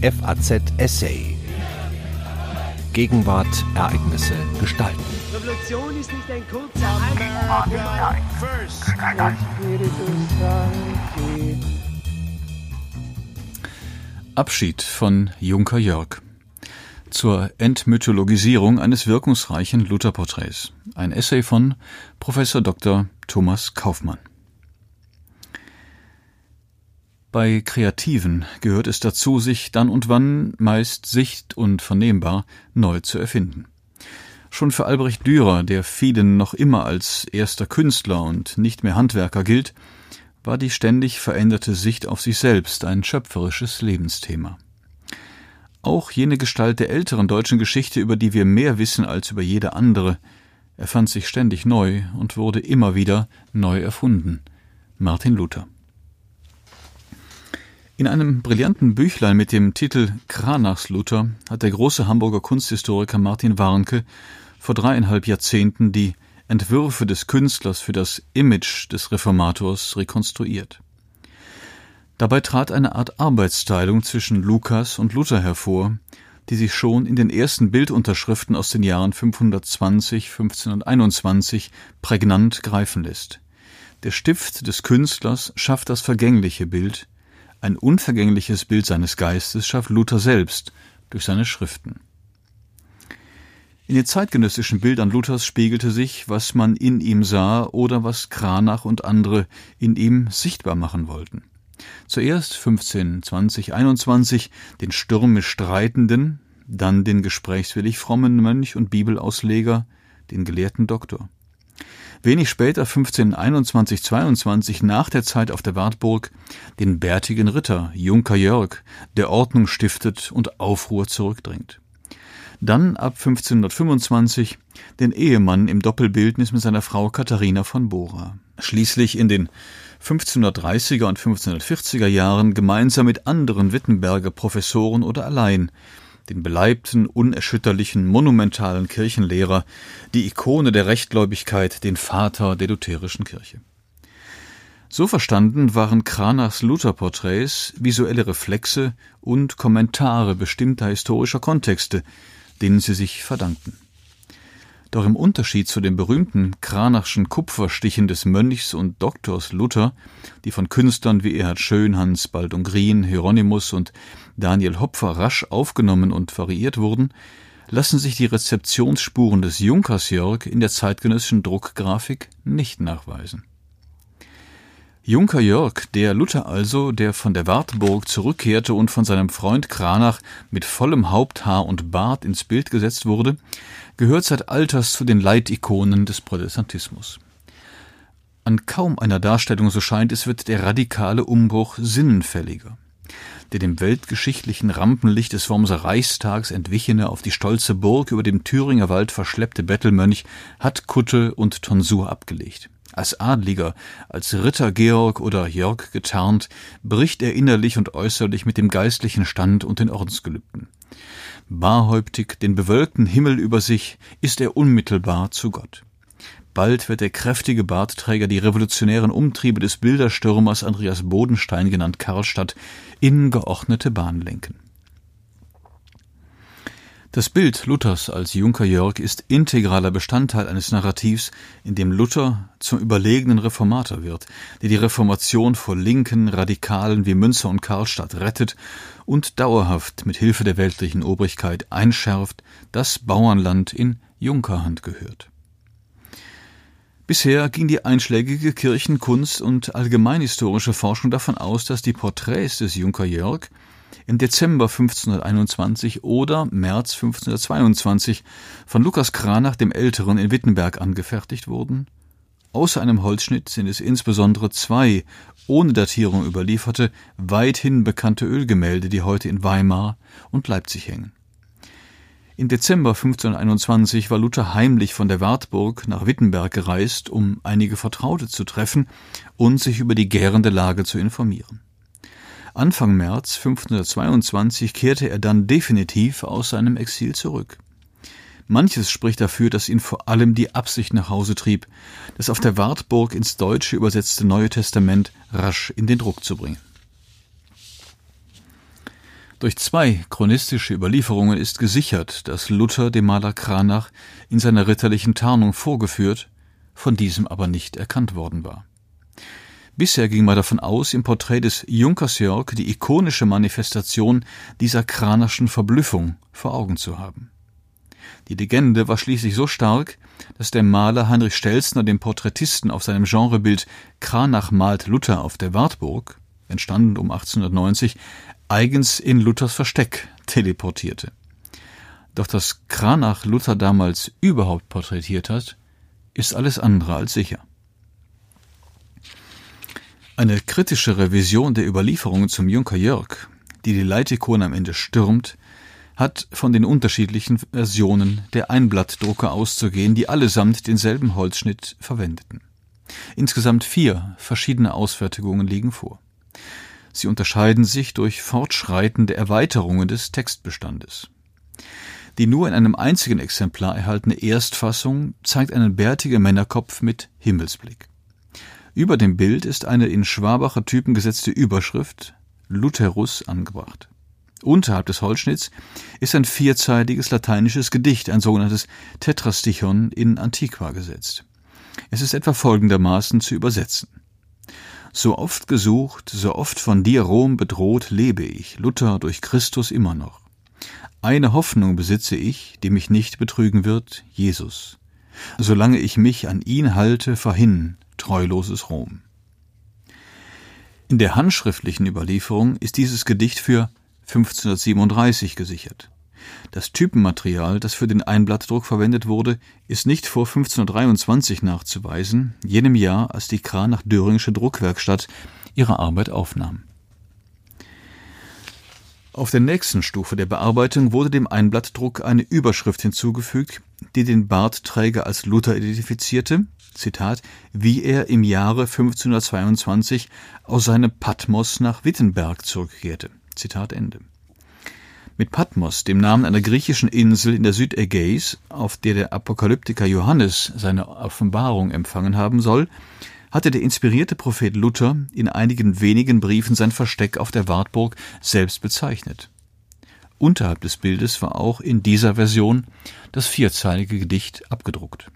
FAZ Essay. Gegenwart, Ereignisse, Gestalten. Revolution ist nicht ein kurzer Abschied von Junker Jörg. Zur Entmythologisierung eines wirkungsreichen Lutherporträts. Ein Essay von Professor Dr. Thomas Kaufmann. Bei Kreativen gehört es dazu, sich dann und wann, meist sicht- und vernehmbar, neu zu erfinden. Schon für Albrecht Dürer, der vielen noch immer als erster Künstler und nicht mehr Handwerker gilt, war die ständig veränderte Sicht auf sich selbst ein schöpferisches Lebensthema. Auch jene Gestalt der älteren deutschen Geschichte, über die wir mehr wissen als über jede andere, erfand sich ständig neu und wurde immer wieder neu erfunden. Martin Luther. In einem brillanten Büchlein mit dem Titel Kranachs Luther hat der große Hamburger Kunsthistoriker Martin Warnke vor dreieinhalb Jahrzehnten die Entwürfe des Künstlers für das Image des Reformators rekonstruiert. Dabei trat eine Art Arbeitsteilung zwischen Lukas und Luther hervor, die sich schon in den ersten Bildunterschriften aus den Jahren 520, 1521 prägnant greifen lässt. Der Stift des Künstlers schafft das vergängliche Bild, ein unvergängliches Bild seines Geistes schafft Luther selbst durch seine Schriften. In den zeitgenössischen Bildern Luthers spiegelte sich, was man in ihm sah oder was Kranach und andere in ihm sichtbar machen wollten. Zuerst 15, 20, 21 den stürmisch Streitenden, dann den gesprächswillig frommen Mönch und Bibelausleger, den gelehrten Doktor. Wenig später, 1521, 22, nach der Zeit auf der Wartburg, den bärtigen Ritter, Junker Jörg, der Ordnung stiftet und Aufruhr zurückdrängt. Dann ab 1525 den Ehemann im Doppelbildnis mit seiner Frau Katharina von Bora. Schließlich in den 1530er und 1540er Jahren gemeinsam mit anderen Wittenberger Professoren oder allein den beleibten, unerschütterlichen, monumentalen Kirchenlehrer, die Ikone der Rechtgläubigkeit, den Vater der lutherischen Kirche. So verstanden waren Kranachs Lutherporträts visuelle Reflexe und Kommentare bestimmter historischer Kontexte, denen sie sich verdankten. Doch im Unterschied zu den berühmten Kranachschen Kupferstichen des Mönchs und Doktors Luther, die von Künstlern wie Erhard Schönhans, Baldung Grien, Hieronymus und Daniel Hopfer rasch aufgenommen und variiert wurden, lassen sich die Rezeptionsspuren des Junkers Jörg in der zeitgenössischen Druckgrafik nicht nachweisen. Junker Jörg, der Luther also, der von der Wartburg zurückkehrte und von seinem Freund Kranach mit vollem Haupthaar und Bart ins Bild gesetzt wurde, gehört seit Alters zu den Leitikonen des Protestantismus. An kaum einer Darstellung, so scheint es, wird der radikale Umbruch sinnenfälliger. Der dem weltgeschichtlichen Rampenlicht des Wormser Reichstags entwichene, auf die stolze Burg über dem Thüringer Wald verschleppte Bettelmönch hat Kutte und Tonsur abgelegt. Als Adliger, als Ritter Georg oder Jörg getarnt, bricht er innerlich und äußerlich mit dem geistlichen Stand und den Ordensgelübden. Barhäuptig, den bewölkten Himmel über sich, ist er unmittelbar zu Gott. Bald wird der kräftige Bartträger die revolutionären Umtriebe des Bilderstürmers Andreas Bodenstein genannt Karlstadt in geordnete Bahn lenken. Das Bild Luthers als Junker Jörg ist integraler Bestandteil eines Narrativs, in dem Luther zum überlegenen Reformator wird, der die Reformation vor linken Radikalen wie Münzer und Karlstadt rettet und dauerhaft mit Hilfe der weltlichen Obrigkeit einschärft, dass Bauernland in Junkerhand gehört. Bisher ging die einschlägige Kirchen-, Kunst- und allgemeinhistorische Forschung davon aus, dass die Porträts des Junker Jörg im Dezember 1521 oder März 1522 von Lukas Kranach dem Älteren in Wittenberg angefertigt wurden. Außer einem Holzschnitt sind es insbesondere zwei ohne Datierung überlieferte, weithin bekannte Ölgemälde, die heute in Weimar und Leipzig hängen. Im Dezember 1521 war Luther heimlich von der Wartburg nach Wittenberg gereist, um einige Vertraute zu treffen und sich über die gärende Lage zu informieren. Anfang März 1522 kehrte er dann definitiv aus seinem Exil zurück. Manches spricht dafür, dass ihn vor allem die Absicht nach Hause trieb, das auf der Wartburg ins Deutsche übersetzte Neue Testament rasch in den Druck zu bringen. Durch zwei chronistische Überlieferungen ist gesichert, dass Luther dem Maler Kranach in seiner ritterlichen Tarnung vorgeführt, von diesem aber nicht erkannt worden war. Bisher ging man davon aus, im Porträt des Junkers Jörg die ikonische Manifestation dieser Kranachschen Verblüffung vor Augen zu haben. Die Legende war schließlich so stark, dass der Maler Heinrich Stelzner dem Porträtisten auf seinem Genrebild Kranach malt Luther auf der Wartburg, entstanden um 1890, eigens in Luthers Versteck teleportierte. Doch dass Kranach Luther damals überhaupt porträtiert hat, ist alles andere als sicher. Eine kritische Revision der Überlieferungen zum Junker Jörg, die die Leitikone am Ende stürmt, hat von den unterschiedlichen Versionen der Einblattdrucke auszugehen, die allesamt denselben Holzschnitt verwendeten. Insgesamt vier verschiedene Ausfertigungen liegen vor. Sie unterscheiden sich durch fortschreitende Erweiterungen des Textbestandes. Die nur in einem einzigen Exemplar erhaltene Erstfassung zeigt einen bärtigen Männerkopf mit Himmelsblick. Über dem Bild ist eine in Schwabacher Typen gesetzte Überschrift Lutherus angebracht. Unterhalb des Holzschnitts ist ein vierzeiliges lateinisches Gedicht, ein sogenanntes Tetrastichon in Antiqua gesetzt. Es ist etwa folgendermaßen zu übersetzen. So oft gesucht, so oft von dir Rom bedroht, lebe ich, Luther durch Christus immer noch. Eine Hoffnung besitze ich, die mich nicht betrügen wird, Jesus. Solange ich mich an ihn halte, verhin, treuloses Rom. In der handschriftlichen Überlieferung ist dieses Gedicht für 1537 gesichert. Das Typenmaterial, das für den Einblattdruck verwendet wurde, ist nicht vor 1523 nachzuweisen, jenem Jahr, als die Kranach-Döringische Druckwerkstatt ihre Arbeit aufnahm. Auf der nächsten Stufe der Bearbeitung wurde dem Einblattdruck eine Überschrift hinzugefügt, die den Bartträger als Luther identifizierte, Zitat, wie er im Jahre 1522 aus seinem Patmos nach Wittenberg zurückkehrte. Zitat Ende. Mit Patmos, dem Namen einer griechischen Insel in der Südägäis, auf der der Apokalyptiker Johannes seine Offenbarung empfangen haben soll, hatte der inspirierte Prophet Luther in einigen wenigen Briefen sein Versteck auf der Wartburg selbst bezeichnet. Unterhalb des Bildes war auch in dieser Version das vierzeilige Gedicht abgedruckt.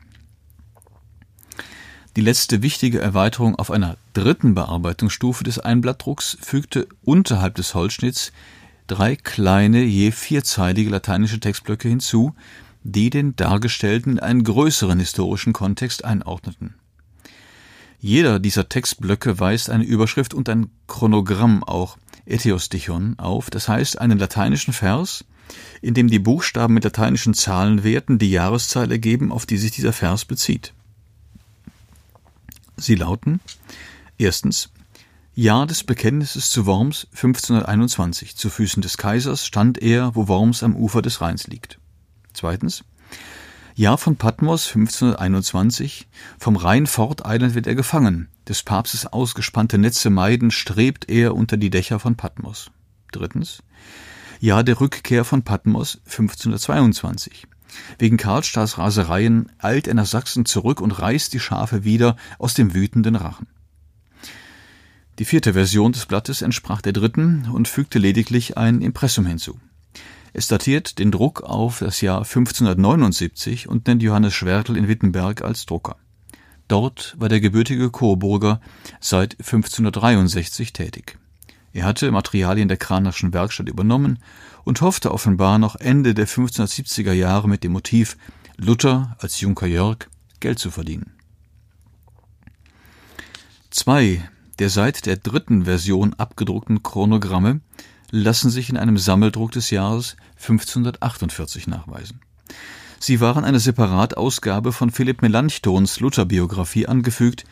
Die letzte wichtige Erweiterung auf einer dritten Bearbeitungsstufe des Einblattdrucks fügte unterhalb des Holzschnitts drei kleine, je vierzeilige lateinische Textblöcke hinzu, die den Dargestellten in einen größeren historischen Kontext einordneten. Jeder dieser Textblöcke weist eine Überschrift und ein Chronogramm, auch Etiosdichon, auf, das heißt einen lateinischen Vers, in dem die Buchstaben mit lateinischen Zahlenwerten die Jahreszahl ergeben, auf die sich dieser Vers bezieht. Sie lauten erstens Jahr des Bekenntnisses zu Worms 1521. Zu Füßen des Kaisers stand er, wo Worms am Ufer des Rheins liegt. Zweitens. Jahr von Patmos 1521. Vom Rhein forteilend wird er gefangen. Des Papstes ausgespannte Netze meiden, strebt er unter die Dächer von Patmos. Drittens. Jahr der Rückkehr von Patmos 1522. Wegen Karlstads Rasereien eilt er nach Sachsen zurück und reißt die Schafe wieder aus dem wütenden Rachen. Die vierte Version des Blattes entsprach der dritten und fügte lediglich ein Impressum hinzu. Es datiert den Druck auf das Jahr 1579 und nennt Johannes Schwertl in Wittenberg als Drucker. Dort war der gebürtige Coburger seit 1563 tätig. Er hatte Materialien der Kranachschen Werkstatt übernommen und hoffte offenbar noch Ende der 1570er Jahre mit dem Motiv Luther als Junker Jörg Geld zu verdienen. Zwei der seit der dritten Version abgedruckten Chronogramme lassen sich in einem Sammeldruck des Jahres 1548 nachweisen. Sie waren eine Separatausgabe von Philipp Melanchthons Lutherbiographie angefügt,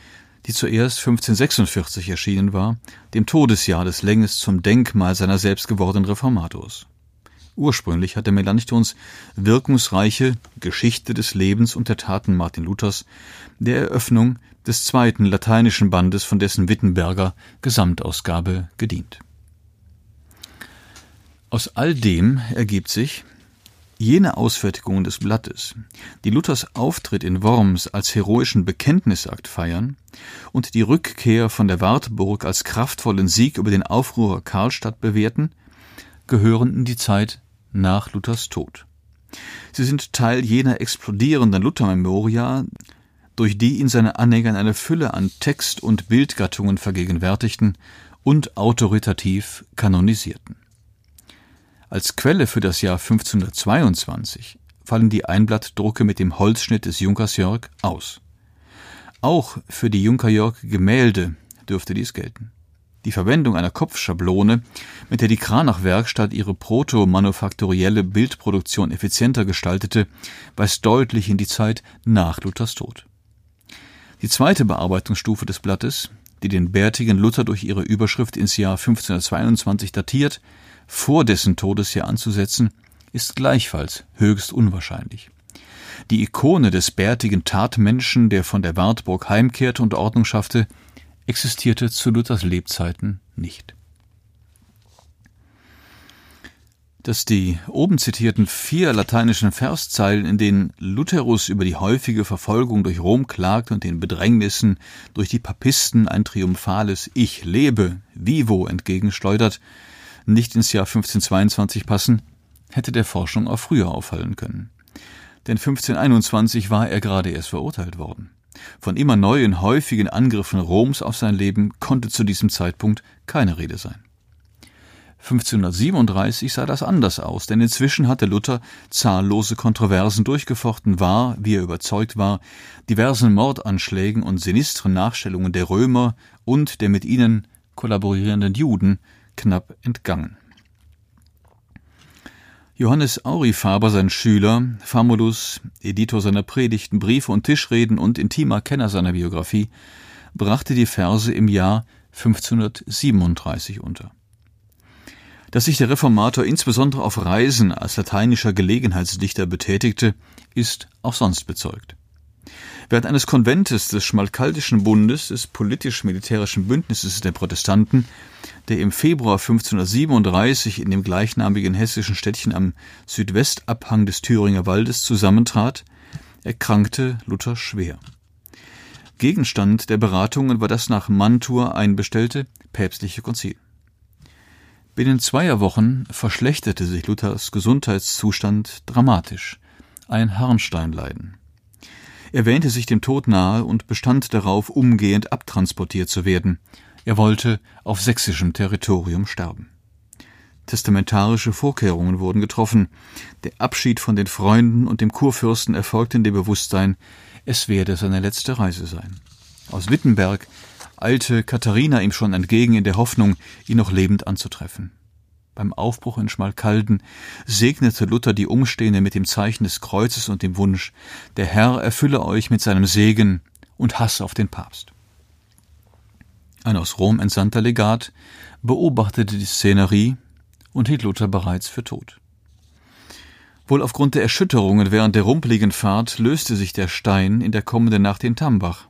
die zuerst 1546 erschienen war, dem Todesjahr des Länges zum Denkmal seiner selbst gewordenen Reformators. Ursprünglich hatte Melanchthons wirkungsreiche Geschichte des Lebens und der Taten Martin Luthers der Eröffnung des zweiten lateinischen Bandes von dessen Wittenberger Gesamtausgabe gedient. Aus all dem ergibt sich, jene Ausfertigungen des Blattes, die Luthers Auftritt in Worms als heroischen Bekenntnisakt feiern und die Rückkehr von der Wartburg als kraftvollen Sieg über den Aufruhr Karlstadt bewerten, gehören in die Zeit nach Luthers Tod. Sie sind Teil jener explodierenden Luther-Memoria, durch die ihn seine Anhänger eine Fülle an Text- und Bildgattungen vergegenwärtigten und autoritativ kanonisierten. Als Quelle für das Jahr 1522 fallen die Einblattdrucke mit dem Holzschnitt des Junkers Jörg aus. Auch für die Junker Jörg Gemälde dürfte dies gelten. Die Verwendung einer Kopfschablone, mit der die Kranach-Werkstatt ihre proto-manufaktorielle Bildproduktion effizienter gestaltete, weist deutlich in die Zeit nach Luthers Tod. Die zweite Bearbeitungsstufe des Blattes, die den bärtigen Luther durch ihre Überschrift ins Jahr 1522 datiert, vor dessen Todesjahr anzusetzen, ist gleichfalls höchst unwahrscheinlich. Die Ikone des bärtigen Tatmenschen, der von der Wartburg heimkehrte und Ordnung schaffte, existierte zu Luthers Lebzeiten nicht. Dass die oben zitierten vier lateinischen Verszeilen, in denen Lutherus über die häufige Verfolgung durch Rom klagt und den Bedrängnissen durch die Papisten ein triumphales Ich lebe, vivo entgegenschleudert, nicht ins Jahr 1522 passen, hätte der Forschung auch früher auffallen können. Denn 1521 war er gerade erst verurteilt worden. Von immer neuen, häufigen Angriffen Roms auf sein Leben konnte zu diesem Zeitpunkt keine Rede sein. 1537 sah das anders aus, denn inzwischen hatte Luther zahllose Kontroversen durchgefochten, war, wie er überzeugt war, diversen Mordanschlägen und sinistren Nachstellungen der Römer und der mit ihnen kollaborierenden Juden knapp entgangen. Johannes Aurifaber, sein Schüler, Famulus, Editor seiner Predigten, Briefe und Tischreden und intimer Kenner seiner Biografie, brachte die Verse im Jahr 1537 unter. Dass sich der Reformator insbesondere auf Reisen als lateinischer Gelegenheitsdichter betätigte, ist auch sonst bezeugt. Während eines Konventes des Schmalkaldischen Bundes, des politisch-militärischen Bündnisses der Protestanten, der im Februar 1537 in dem gleichnamigen hessischen Städtchen am Südwestabhang des Thüringer Waldes zusammentrat, erkrankte Luther schwer. Gegenstand der Beratungen war das nach Mantua einbestellte päpstliche Konzil. Binnen zweier Wochen verschlechterte sich Luthers Gesundheitszustand dramatisch, ein Harnsteinleiden. Er wähnte sich dem Tod nahe und bestand darauf, umgehend abtransportiert zu werden. Er wollte auf sächsischem Territorium sterben. Testamentarische Vorkehrungen wurden getroffen. Der Abschied von den Freunden und dem Kurfürsten erfolgte in dem Bewusstsein, es werde seine letzte Reise sein. Aus Wittenberg eilte Katharina ihm schon entgegen in der Hoffnung, ihn noch lebend anzutreffen. Beim Aufbruch in Schmalkalden segnete Luther die Umstehenden mit dem Zeichen des Kreuzes und dem Wunsch, der Herr erfülle euch mit seinem Segen und Hass auf den Papst. Ein aus Rom entsandter Legat beobachtete die Szenerie und hielt Luther bereits für tot. Wohl aufgrund der Erschütterungen während der rumpeligen Fahrt löste sich der Stein in der kommenden Nacht in Tambach.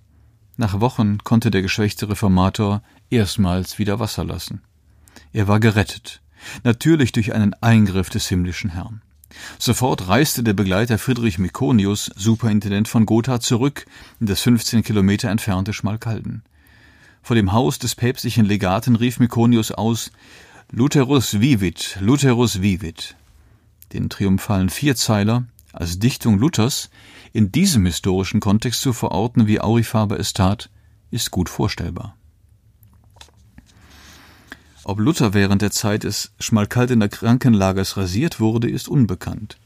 Nach Wochen konnte der geschwächte Reformator erstmals wieder Wasser lassen. Er war gerettet, natürlich durch einen Eingriff des himmlischen Herrn. Sofort reiste der Begleiter Friedrich Mikonius, Superintendent von Gotha, zurück in das 15 Kilometer entfernte Schmalkalden. Vor dem Haus des päpstlichen Legaten rief Mikonius aus Lutherus vivit, Lutherus vivit. Den triumphalen Vierzeiler als Dichtung Luthers in diesem historischen Kontext zu verorten, wie Aurifaber es tat, ist gut vorstellbar. Ob Luther während der Zeit des Schmalkaldener Krankenlagers rasiert wurde, ist unbekannt.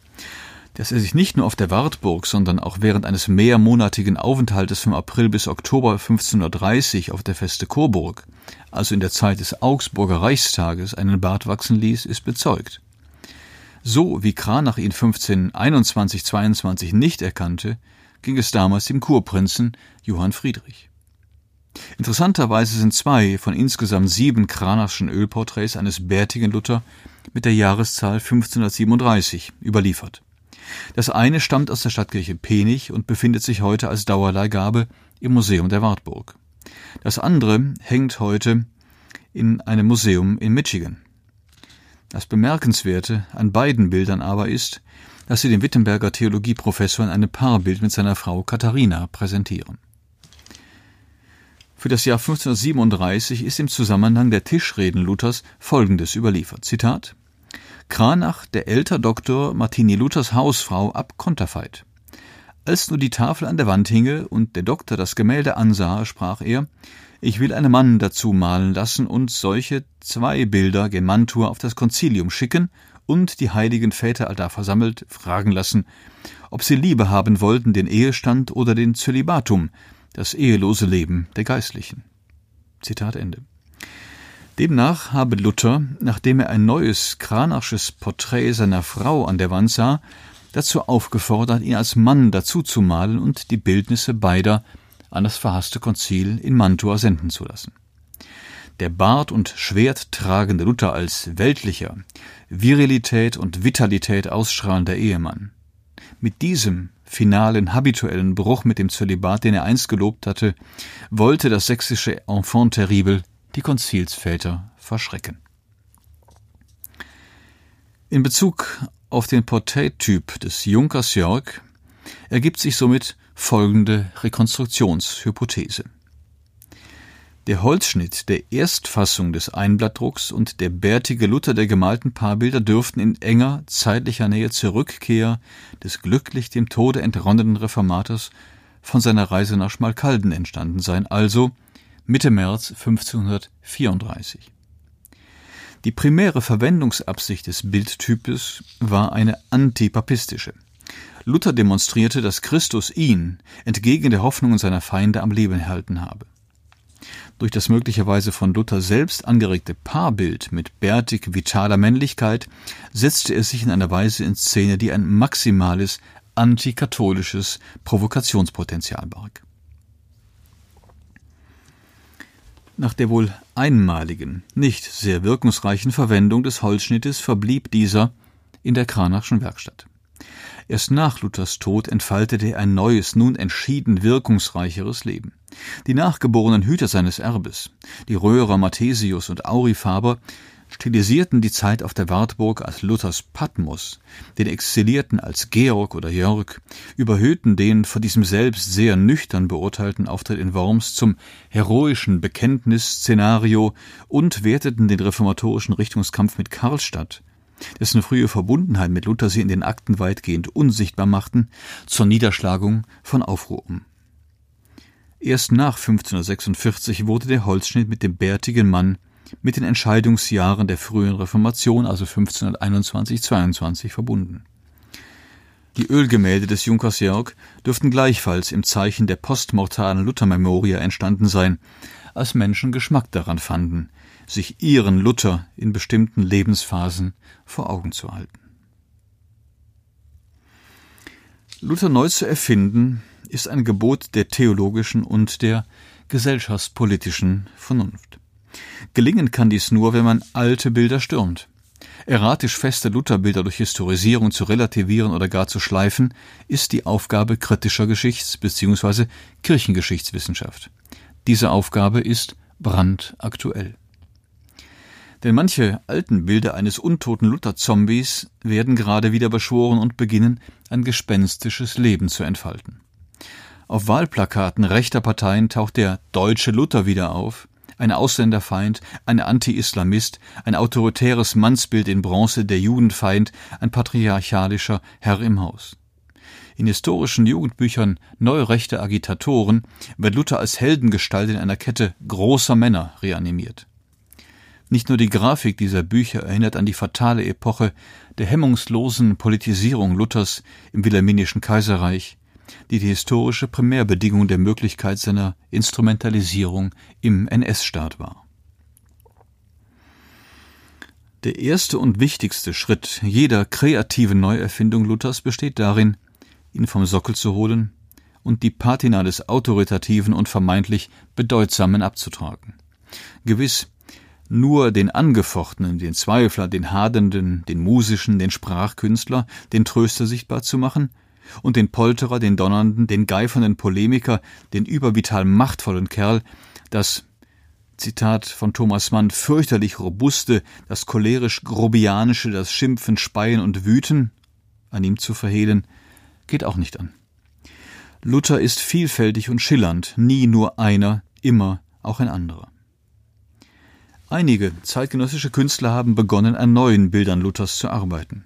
Dass er sich nicht nur auf der Wartburg, sondern auch während eines mehrmonatigen Aufenthaltes vom April bis Oktober 1530 auf der Feste Coburg, also in der Zeit des Augsburger Reichstages, einen Bart wachsen ließ, ist bezeugt. So wie Kranach ihn 1521-22 nicht erkannte, ging es damals dem Kurprinzen Johann Friedrich. Interessanterweise sind zwei von insgesamt sieben Kranachschen Ölporträts eines bärtigen Luther mit der Jahreszahl 1537 überliefert. Das eine stammt aus der Stadtkirche Penich und befindet sich heute als Dauerleihgabe im Museum der Wartburg. Das andere hängt heute in einem Museum in Michigan. Das Bemerkenswerte an beiden Bildern aber ist, dass sie dem Wittenberger Theologieprofessor in einem Paarbild mit seiner Frau Katharina präsentieren. Für das Jahr 1537 ist im Zusammenhang der Tischreden Luthers Folgendes überliefert. Zitat Kranach, der älter Doktor Martini Luthers Hausfrau ab Konterfeit. Als nur die Tafel an der Wand hinge und der Doktor das Gemälde ansah, sprach er, ich will einen Mann dazu malen lassen und solche zwei Bilder Gemantur auf das Konzilium schicken und die heiligen Väter allda versammelt fragen lassen, ob sie Liebe haben wollten, den Ehestand oder den Zölibatum, das ehelose Leben der Geistlichen. Zitat Ende. Demnach habe Luther, nachdem er ein neues kranachsches Porträt seiner Frau an der Wand sah, dazu aufgefordert, ihn als Mann dazu zu malen und die Bildnisse beider an das verhasste Konzil in Mantua senden zu lassen. Der Bart und Schwert tragende Luther als weltlicher, Virilität und Vitalität ausstrahlender Ehemann. Mit diesem finalen habituellen Bruch mit dem Zölibat, den er einst gelobt hatte, wollte das sächsische Enfant terrible die Konzilsväter verschrecken. In Bezug auf den Porträttyp des Junkers Jörg ergibt sich somit folgende Rekonstruktionshypothese. Der Holzschnitt der Erstfassung des Einblattdrucks und der bärtige Luther der gemalten Paarbilder dürften in enger zeitlicher Nähe zur Rückkehr des glücklich dem Tode entronnenen Reformators von seiner Reise nach Schmalkalden entstanden sein, also Mitte März 1534. Die primäre Verwendungsabsicht des Bildtypes war eine antipapistische. Luther demonstrierte, dass Christus ihn entgegen der Hoffnungen seiner Feinde am Leben erhalten habe. Durch das möglicherweise von Luther selbst angeregte Paarbild mit bärtig vitaler Männlichkeit setzte er sich in einer Weise in Szene, die ein maximales antikatholisches Provokationspotenzial barg. Nach der wohl einmaligen, nicht sehr wirkungsreichen Verwendung des Holzschnittes verblieb dieser in der Kranachschen Werkstatt. Erst nach Luthers Tod entfaltete er ein neues, nun entschieden wirkungsreicheres Leben. Die nachgeborenen Hüter seines Erbes, die Röhrer Mathesius und Aurifaber, stilisierten die Zeit auf der Wartburg als Luthers Patmos, den Exilierten als Georg oder Jörg, überhöhten den von diesem selbst sehr nüchtern beurteilten Auftritt in Worms zum heroischen Bekenntnisszenario und werteten den reformatorischen Richtungskampf mit Karlstadt, dessen frühe Verbundenheit mit Luther sie in den Akten weitgehend unsichtbar machten, zur Niederschlagung von Aufruhr um. Erst nach 1546 wurde der Holzschnitt mit dem bärtigen Mann mit den Entscheidungsjahren der frühen Reformation, also 1521-22, verbunden. Die Ölgemälde des Junkers Jörg dürften gleichfalls im Zeichen der postmortalen Luther-Memoria entstanden sein, als Menschen Geschmack daran fanden, sich ihren Luther in bestimmten Lebensphasen vor Augen zu halten. Luther neu zu erfinden, ist ein Gebot der theologischen und der gesellschaftspolitischen Vernunft. Gelingen kann dies nur, wenn man alte Bilder stürmt. Erratisch feste Lutherbilder durch Historisierung zu relativieren oder gar zu schleifen, ist die Aufgabe kritischer Geschichts- bzw. Kirchengeschichtswissenschaft. Diese Aufgabe ist brandaktuell. Denn manche alten Bilder eines untoten Luther-Zombies werden gerade wieder beschworen und beginnen, ein gespenstisches Leben zu entfalten. Auf Wahlplakaten rechter Parteien taucht der deutsche Luther wieder auf, ein Ausländerfeind, ein Anti-Islamist, ein autoritäres Mannsbild in Bronze, der Judenfeind, ein patriarchalischer Herr im Haus. In historischen Jugendbüchern neurechter Agitatoren wird Luther als Heldengestalt in einer Kette großer Männer reanimiert. Nicht nur die Grafik dieser Bücher erinnert an die fatale Epoche der hemmungslosen Politisierung Luthers im Wilhelminischen Kaiserreich, die die historische Primärbedingung der Möglichkeit seiner Instrumentalisierung im NS-Staat war. Der erste und wichtigste Schritt jeder kreativen Neuerfindung Luthers besteht darin, ihn vom Sockel zu holen und die Patina des Autoritativen und vermeintlich Bedeutsamen abzutragen. Gewiss, nur den Angefochtenen, den Zweifler, den Hadenden, den Musischen, den Sprachkünstler, den Tröster sichtbar zu machen – und den Polterer, den Donnernden, den geifernden Polemiker, den übervital machtvollen Kerl, das Zitat von Thomas Mann fürchterlich robuste, das cholerisch grobianische, das Schimpfen, Speien und Wüten an ihm zu verhehlen, geht auch nicht an. Luther ist vielfältig und schillernd, nie nur einer, immer auch ein anderer. Einige zeitgenössische Künstler haben begonnen, an neuen Bildern Luthers zu arbeiten.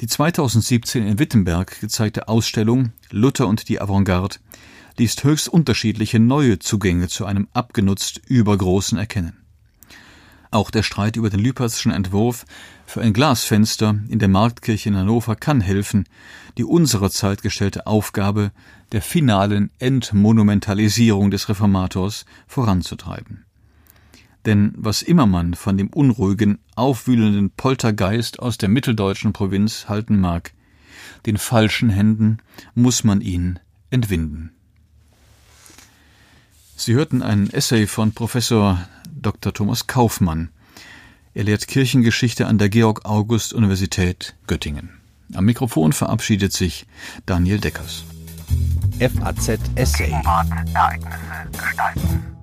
Die 2017 in Wittenberg gezeigte Ausstellung Luther und die Avantgarde ließ höchst unterschiedliche neue Zugänge zu einem abgenutzt übergroßen erkennen. Auch der Streit über den Lüperschen Entwurf für ein Glasfenster in der Marktkirche in Hannover kann helfen, die unserer Zeit gestellte Aufgabe der finalen Entmonumentalisierung des Reformators voranzutreiben. Denn was immer man von dem unruhigen, aufwühlenden Poltergeist aus der mitteldeutschen Provinz halten mag, den falschen Händen muss man ihn entwinden. Sie hörten ein Essay von Professor Dr. Thomas Kaufmann. Er lehrt Kirchengeschichte an der Georg-August-Universität Göttingen. Am Mikrofon verabschiedet sich Daniel Deckers. FAZ Essay. Ereignisse gestalten.